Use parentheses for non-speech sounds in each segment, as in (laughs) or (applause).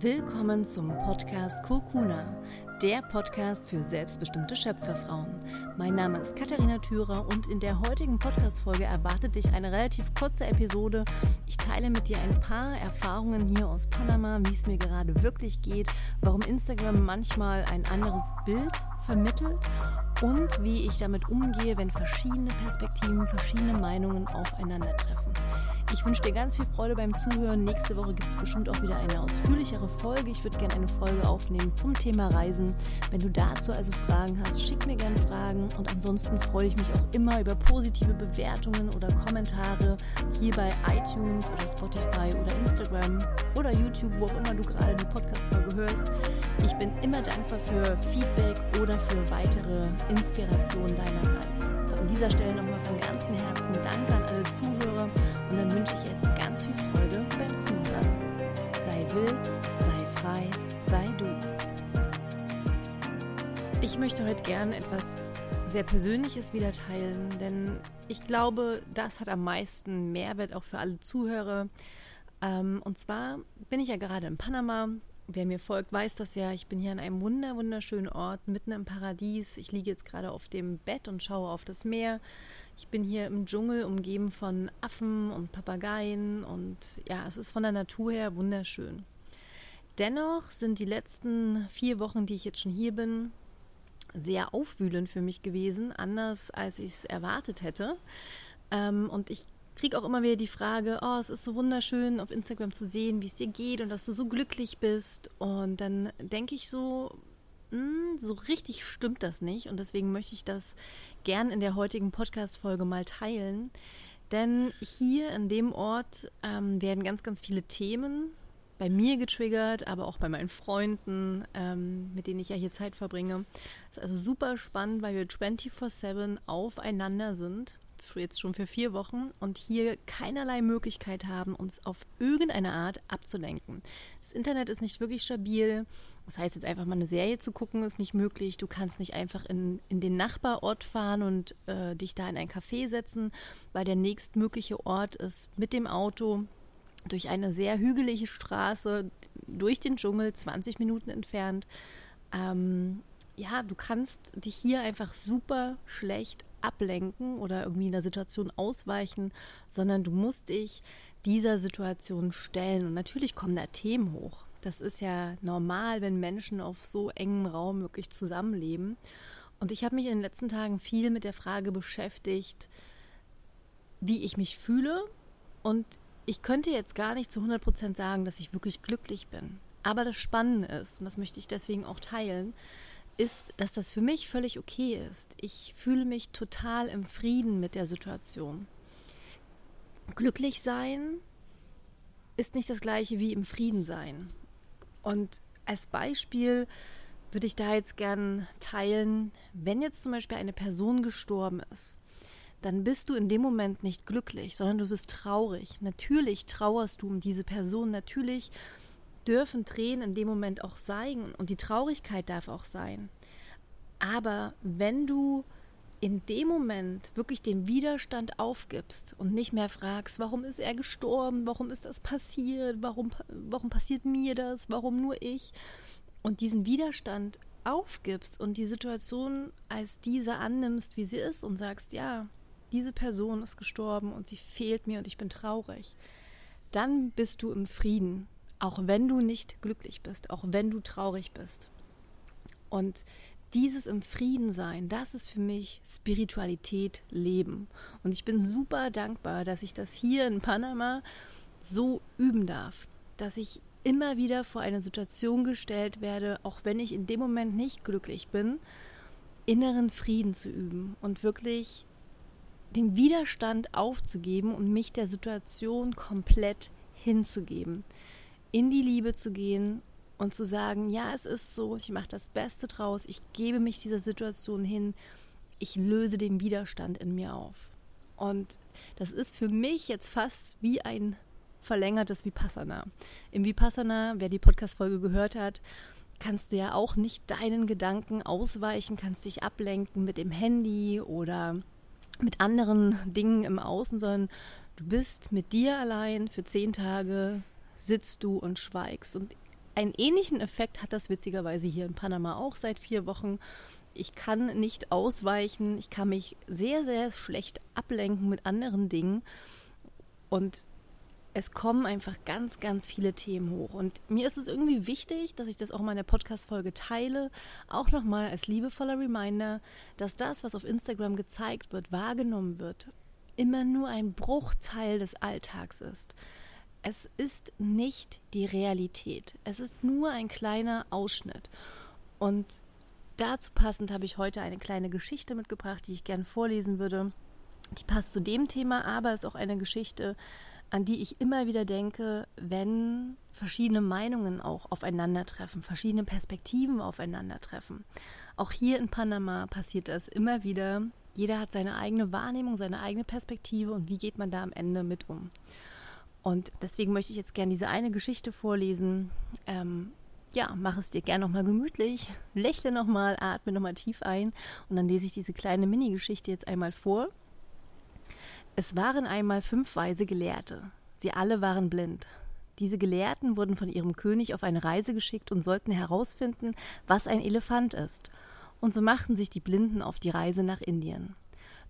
Willkommen zum Podcast Kurkuna, der Podcast für selbstbestimmte Schöpferfrauen. Mein Name ist Katharina Thürer und in der heutigen Podcast-Folge erwartet dich eine relativ kurze Episode. Ich teile mit dir ein paar Erfahrungen hier aus Panama, wie es mir gerade wirklich geht, warum Instagram manchmal ein anderes Bild vermittelt und wie ich damit umgehe, wenn verschiedene Perspektiven, verschiedene Meinungen aufeinandertreffen. Ich wünsche dir ganz viel Freude beim Zuhören. Nächste Woche gibt es bestimmt auch wieder eine ausführlichere Folge. Ich würde gerne eine Folge aufnehmen zum Thema Reisen. Wenn du dazu also Fragen hast, schick mir gerne Fragen. Und ansonsten freue ich mich auch immer über positive Bewertungen oder Kommentare hier bei iTunes oder Spotify oder Instagram oder YouTube, wo auch immer du gerade die Podcast-Folge hörst. Ich bin immer dankbar für Feedback oder für weitere Inspirationen deinerseits. An dieser Stelle nochmal von ganzem Herzen Danke an alle Zuhörer und dann wünsche ich jetzt ganz viel Freude Ich möchte heute gerne etwas sehr Persönliches wieder teilen, denn ich glaube, das hat am meisten Mehrwert auch für alle Zuhörer. Ähm, und zwar bin ich ja gerade in Panama. Wer mir folgt, weiß das ja. Ich bin hier an einem wunder wunderschönen Ort, mitten im Paradies. Ich liege jetzt gerade auf dem Bett und schaue auf das Meer. Ich bin hier im Dschungel umgeben von Affen und Papageien und ja, es ist von der Natur her wunderschön. Dennoch sind die letzten vier Wochen, die ich jetzt schon hier bin, sehr aufwühlend für mich gewesen, anders als ich es erwartet hätte. Ähm, und ich kriege auch immer wieder die Frage, oh, es ist so wunderschön auf Instagram zu sehen, wie es dir geht und dass du so glücklich bist. Und dann denke ich so, hm, so richtig stimmt das nicht. Und deswegen möchte ich das gern in der heutigen Podcast-Folge mal teilen. Denn hier in dem Ort ähm, werden ganz, ganz viele Themen bei mir getriggert, aber auch bei meinen Freunden, ähm, mit denen ich ja hier Zeit verbringe. Das ist also super spannend, weil wir 24-7 aufeinander sind jetzt schon für vier Wochen und hier keinerlei Möglichkeit haben, uns auf irgendeine Art abzulenken. Das Internet ist nicht wirklich stabil. Das heißt, jetzt einfach mal eine Serie zu gucken, ist nicht möglich. Du kannst nicht einfach in, in den Nachbarort fahren und äh, dich da in ein Café setzen, weil der nächstmögliche Ort ist mit dem Auto durch eine sehr hügelige Straße, durch den Dschungel, 20 Minuten entfernt. Ähm, ja, du kannst dich hier einfach super schlecht ablenken oder irgendwie in der Situation ausweichen, sondern du musst dich dieser Situation stellen. Und natürlich kommen da Themen hoch. Das ist ja normal, wenn Menschen auf so engem Raum wirklich zusammenleben. Und ich habe mich in den letzten Tagen viel mit der Frage beschäftigt, wie ich mich fühle. Und ich könnte jetzt gar nicht zu 100 Prozent sagen, dass ich wirklich glücklich bin. Aber das Spannende ist, und das möchte ich deswegen auch teilen, ist, dass das für mich völlig okay ist. Ich fühle mich total im Frieden mit der Situation. Glücklich sein ist nicht das gleiche wie im Frieden sein. Und als Beispiel würde ich da jetzt gern teilen, wenn jetzt zum Beispiel eine Person gestorben ist, dann bist du in dem Moment nicht glücklich, sondern du bist traurig. Natürlich trauerst du um diese Person, natürlich dürfen Tränen in dem Moment auch sein und die Traurigkeit darf auch sein. Aber wenn du in dem Moment wirklich den Widerstand aufgibst und nicht mehr fragst, warum ist er gestorben, warum ist das passiert, warum, warum passiert mir das, warum nur ich, und diesen Widerstand aufgibst und die Situation als diese annimmst, wie sie ist und sagst, ja, diese Person ist gestorben und sie fehlt mir und ich bin traurig, dann bist du im Frieden auch wenn du nicht glücklich bist, auch wenn du traurig bist. Und dieses im Frieden sein, das ist für mich Spiritualität leben. Und ich bin super dankbar, dass ich das hier in Panama so üben darf, dass ich immer wieder vor eine Situation gestellt werde, auch wenn ich in dem Moment nicht glücklich bin, inneren Frieden zu üben und wirklich den Widerstand aufzugeben und mich der Situation komplett hinzugeben in die Liebe zu gehen und zu sagen, ja, es ist so, ich mache das Beste draus, ich gebe mich dieser Situation hin, ich löse den Widerstand in mir auf. Und das ist für mich jetzt fast wie ein verlängertes Vipassana. Im Vipassana, wer die Podcast-Folge gehört hat, kannst du ja auch nicht deinen Gedanken ausweichen, kannst dich ablenken mit dem Handy oder mit anderen Dingen im Außen, sondern du bist mit dir allein für zehn Tage sitzt du und schweigst. Und einen ähnlichen Effekt hat das witzigerweise hier in Panama auch seit vier Wochen. Ich kann nicht ausweichen, ich kann mich sehr, sehr schlecht ablenken mit anderen Dingen. Und es kommen einfach ganz, ganz viele Themen hoch. Und mir ist es irgendwie wichtig, dass ich das auch mal in der Podcast-Folge teile. Auch nochmal als liebevoller Reminder, dass das, was auf Instagram gezeigt wird, wahrgenommen wird, immer nur ein Bruchteil des Alltags ist. Es ist nicht die Realität. Es ist nur ein kleiner Ausschnitt. Und dazu passend habe ich heute eine kleine Geschichte mitgebracht, die ich gerne vorlesen würde. Die passt zu dem Thema, aber ist auch eine Geschichte, an die ich immer wieder denke, wenn verschiedene Meinungen auch aufeinandertreffen, verschiedene Perspektiven aufeinandertreffen. Auch hier in Panama passiert das immer wieder. Jeder hat seine eigene Wahrnehmung, seine eigene Perspektive und wie geht man da am Ende mit um. Und deswegen möchte ich jetzt gerne diese eine Geschichte vorlesen. Ähm, ja, mach es dir gerne nochmal gemütlich, lächle nochmal, atme nochmal tief ein und dann lese ich diese kleine Mini-Geschichte jetzt einmal vor. Es waren einmal fünf weise Gelehrte. Sie alle waren blind. Diese Gelehrten wurden von ihrem König auf eine Reise geschickt und sollten herausfinden, was ein Elefant ist. Und so machten sich die Blinden auf die Reise nach Indien.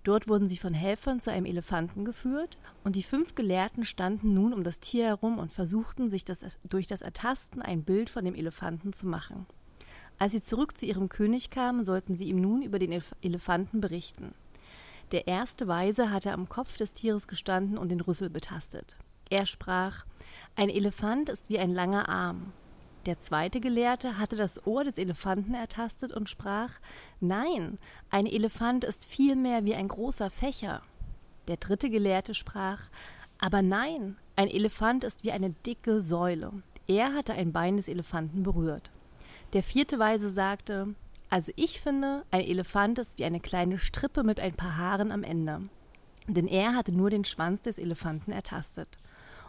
Dort wurden sie von Helfern zu einem Elefanten geführt, und die fünf Gelehrten standen nun um das Tier herum und versuchten, sich das, durch das Ertasten ein Bild von dem Elefanten zu machen. Als sie zurück zu ihrem König kamen, sollten sie ihm nun über den Elefanten berichten. Der erste Weise hatte am Kopf des Tieres gestanden und den Rüssel betastet. Er sprach Ein Elefant ist wie ein langer Arm. Der zweite Gelehrte hatte das Ohr des Elefanten ertastet und sprach Nein, ein Elefant ist vielmehr wie ein großer Fächer. Der dritte Gelehrte sprach Aber nein, ein Elefant ist wie eine dicke Säule. Er hatte ein Bein des Elefanten berührt. Der vierte Weise sagte also ich finde, ein Elefant ist wie eine kleine Strippe mit ein paar Haaren am Ende. Denn er hatte nur den Schwanz des Elefanten ertastet.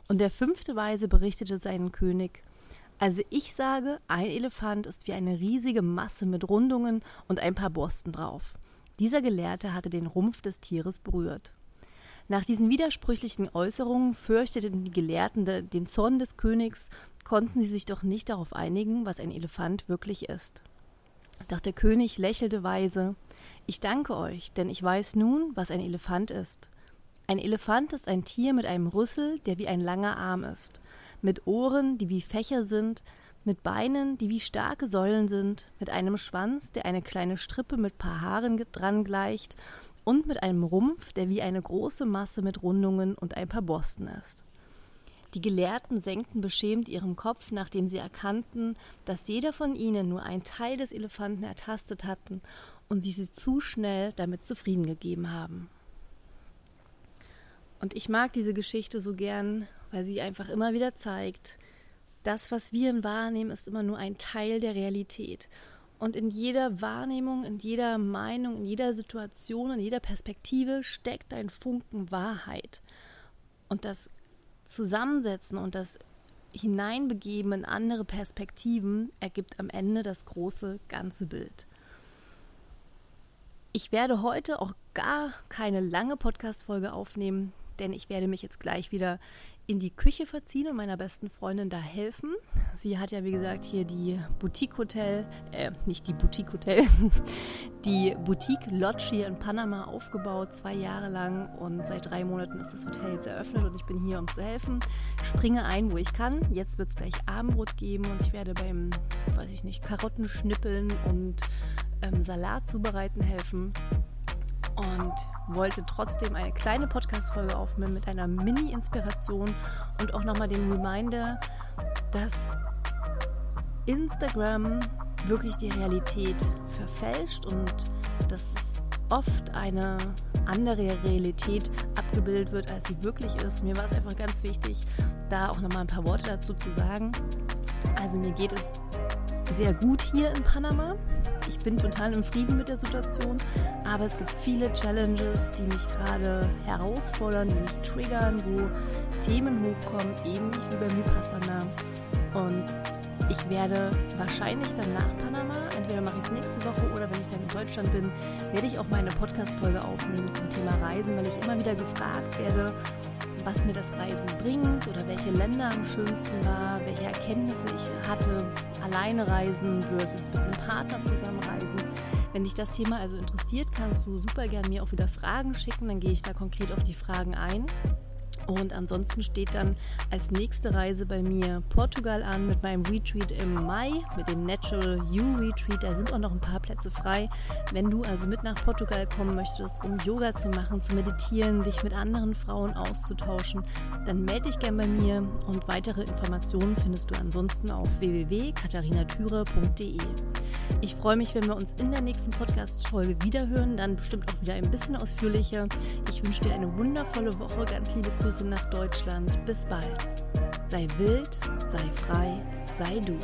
Und der fünfte Weise berichtete seinen König, also ich sage, ein Elefant ist wie eine riesige Masse mit Rundungen und ein paar Borsten drauf. Dieser Gelehrte hatte den Rumpf des Tieres berührt. Nach diesen widersprüchlichen Äußerungen fürchteten die Gelehrten den Zorn des Königs, konnten sie sich doch nicht darauf einigen, was ein Elefant wirklich ist. Doch der König lächelte weise. Ich danke euch, denn ich weiß nun, was ein Elefant ist. Ein Elefant ist ein Tier mit einem Rüssel, der wie ein langer Arm ist, mit Ohren, die wie Fächer sind, mit Beinen, die wie starke Säulen sind, mit einem Schwanz, der eine kleine Strippe mit paar Haaren dran gleicht, und mit einem Rumpf, der wie eine große Masse mit Rundungen und ein paar Borsten ist. Die Gelehrten senkten beschämt ihren Kopf, nachdem sie erkannten, dass jeder von ihnen nur einen Teil des Elefanten ertastet hatten und sie sie zu schnell damit zufrieden gegeben haben. Und ich mag diese Geschichte so gern, weil sie einfach immer wieder zeigt, das, was wir wahrnehmen, ist immer nur ein Teil der Realität. Und in jeder Wahrnehmung, in jeder Meinung, in jeder Situation, in jeder Perspektive steckt ein Funken Wahrheit. Und das Zusammensetzen und das Hineinbegeben in andere Perspektiven ergibt am Ende das große ganze Bild. Ich werde heute auch gar keine lange Podcast-Folge aufnehmen, denn ich werde mich jetzt gleich wieder in die Küche verziehen und meiner besten Freundin da helfen. Sie hat ja, wie gesagt, hier die Boutique Hotel, äh, nicht die Boutique Hotel, (laughs) die Boutique Lodge hier in Panama aufgebaut, zwei Jahre lang. Und seit drei Monaten ist das Hotel jetzt eröffnet und ich bin hier, um zu helfen. Springe ein, wo ich kann. Jetzt wird es gleich Abendbrot geben und ich werde beim, weiß ich nicht, Karotten schnippeln und ähm, Salat zubereiten helfen und wollte trotzdem eine kleine Podcast-Folge aufnehmen mit einer Mini-Inspiration und auch nochmal den Reminder, dass Instagram wirklich die Realität verfälscht und dass oft eine andere Realität abgebildet wird, als sie wirklich ist. Mir war es einfach ganz wichtig, da auch nochmal ein paar Worte dazu zu sagen. Also mir geht es sehr gut hier in Panama. Ich bin total im Frieden mit der Situation, aber es gibt viele Challenges, die mich gerade herausfordern, die mich triggern, wo Themen hochkommen, ähnlich wie bei Vipassana. Und ich werde wahrscheinlich dann nach Panama, entweder mache ich es nächste Woche oder wenn ich dann in Deutschland bin, werde ich auch meine Podcast-Folge aufnehmen zum Thema Reisen, weil ich immer wieder gefragt werde, was mir das Reisen bringt oder welche Länder am schönsten war, welche Erkenntnisse ich hatte, alleine reisen versus mit einem Partner zusammen reisen. Wenn dich das Thema also interessiert, kannst du super gerne mir auch wieder Fragen schicken, dann gehe ich da konkret auf die Fragen ein. Und ansonsten steht dann als nächste Reise bei mir Portugal an mit meinem Retreat im Mai, mit dem Natural You Retreat. Da sind auch noch ein paar Plätze frei. Wenn du also mit nach Portugal kommen möchtest, um Yoga zu machen, zu meditieren, dich mit anderen Frauen auszutauschen, dann melde dich gerne bei mir und weitere Informationen findest du ansonsten auf www.katharinatüre.de. Ich freue mich, wenn wir uns in der nächsten Podcast-Folge wiederhören, dann bestimmt auch wieder ein bisschen ausführlicher. Ich wünsche dir eine wundervolle Woche. Ganz liebe Grüße nach Deutschland. Bis bald. Sei wild, sei frei, sei du.